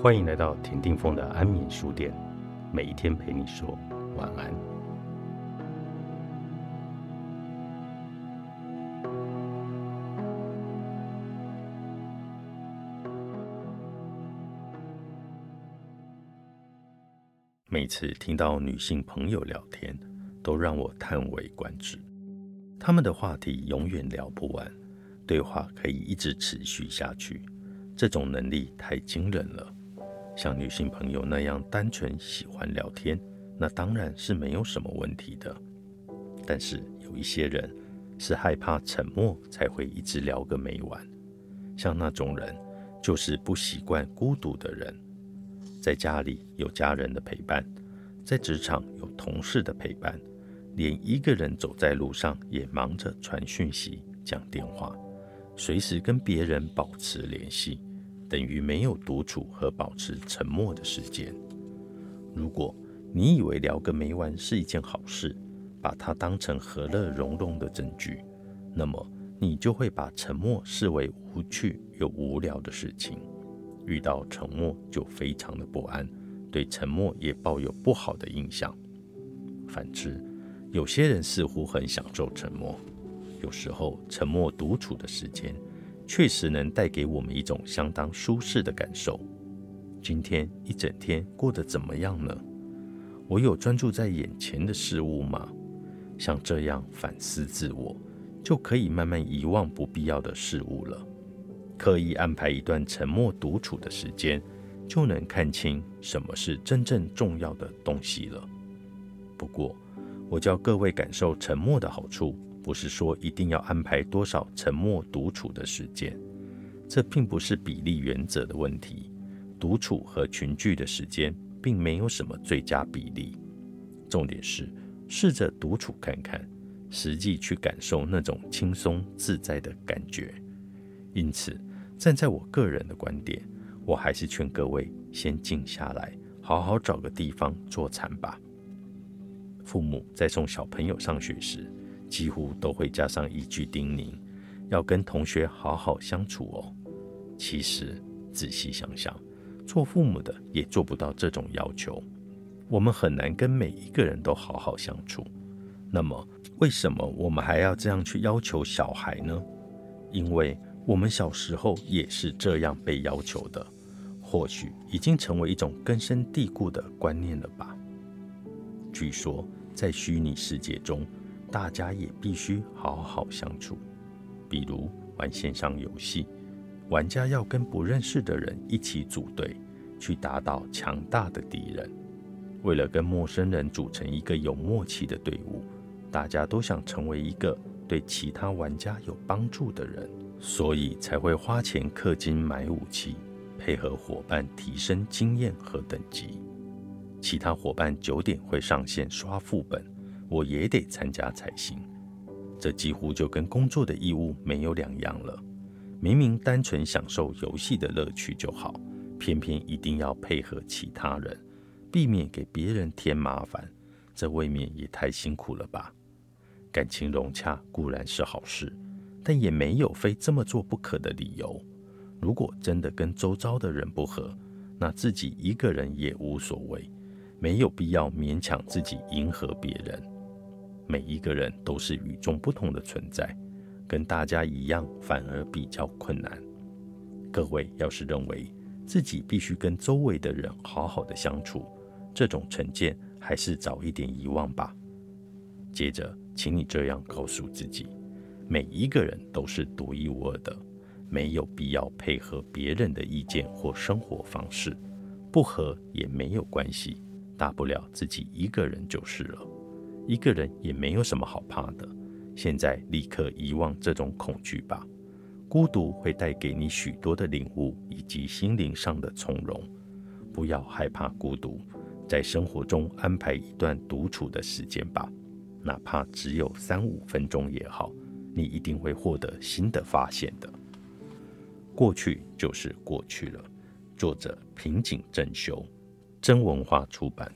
欢迎来到田定峰的安眠书店，每一天陪你说晚安。每次听到女性朋友聊天，都让我叹为观止。他们的话题永远聊不完，对话可以一直持续下去，这种能力太惊人了。像女性朋友那样单纯喜欢聊天，那当然是没有什么问题的。但是有一些人是害怕沉默，才会一直聊个没完。像那种人，就是不习惯孤独的人。在家里有家人的陪伴，在职场有同事的陪伴，连一个人走在路上也忙着传讯息、讲电话，随时跟别人保持联系。等于没有独处和保持沉默的时间。如果你以为聊个没完是一件好事，把它当成和乐融融的证据，那么你就会把沉默视为无趣又无聊的事情。遇到沉默就非常的不安，对沉默也抱有不好的印象。反之，有些人似乎很享受沉默，有时候沉默独处的时间。确实能带给我们一种相当舒适的感受。今天一整天过得怎么样呢？我有专注在眼前的事物吗？像这样反思自我，就可以慢慢遗忘不必要的事物了。刻意安排一段沉默独处的时间，就能看清什么是真正重要的东西了。不过，我教各位感受沉默的好处。不是说一定要安排多少沉默独处的时间，这并不是比例原则的问题。独处和群聚的时间并没有什么最佳比例，重点是试着独处看看，实际去感受那种轻松自在的感觉。因此，站在我个人的观点，我还是劝各位先静下来，好好找个地方坐禅吧。父母在送小朋友上学时。几乎都会加上一句叮咛，要跟同学好好相处哦。其实仔细想想，做父母的也做不到这种要求。我们很难跟每一个人都好好相处。那么，为什么我们还要这样去要求小孩呢？因为我们小时候也是这样被要求的，或许已经成为一种根深蒂固的观念了吧。据说，在虚拟世界中。大家也必须好好相处，比如玩线上游戏，玩家要跟不认识的人一起组队，去打倒强大的敌人。为了跟陌生人组成一个有默契的队伍，大家都想成为一个对其他玩家有帮助的人，所以才会花钱氪金买武器，配合伙伴提升经验和等级。其他伙伴九点会上线刷副本。我也得参加才行，这几乎就跟工作的义务没有两样了。明明单纯享受游戏的乐趣就好，偏偏一定要配合其他人，避免给别人添麻烦，这未免也太辛苦了吧？感情融洽固然是好事，但也没有非这么做不可的理由。如果真的跟周遭的人不合，那自己一个人也无所谓，没有必要勉强自己迎合别人。每一个人都是与众不同的存在，跟大家一样反而比较困难。各位要是认为自己必须跟周围的人好好的相处，这种成见还是早一点遗忘吧。接着，请你这样告诉自己：每一个人都是独一无二的，没有必要配合别人的意见或生活方式，不合也没有关系，大不了自己一个人就是了。一个人也没有什么好怕的。现在立刻遗忘这种恐惧吧。孤独会带给你许多的领悟以及心灵上的从容。不要害怕孤独，在生活中安排一段独处的时间吧，哪怕只有三五分钟也好，你一定会获得新的发现的。过去就是过去了。作者：平井正修，真文化出版。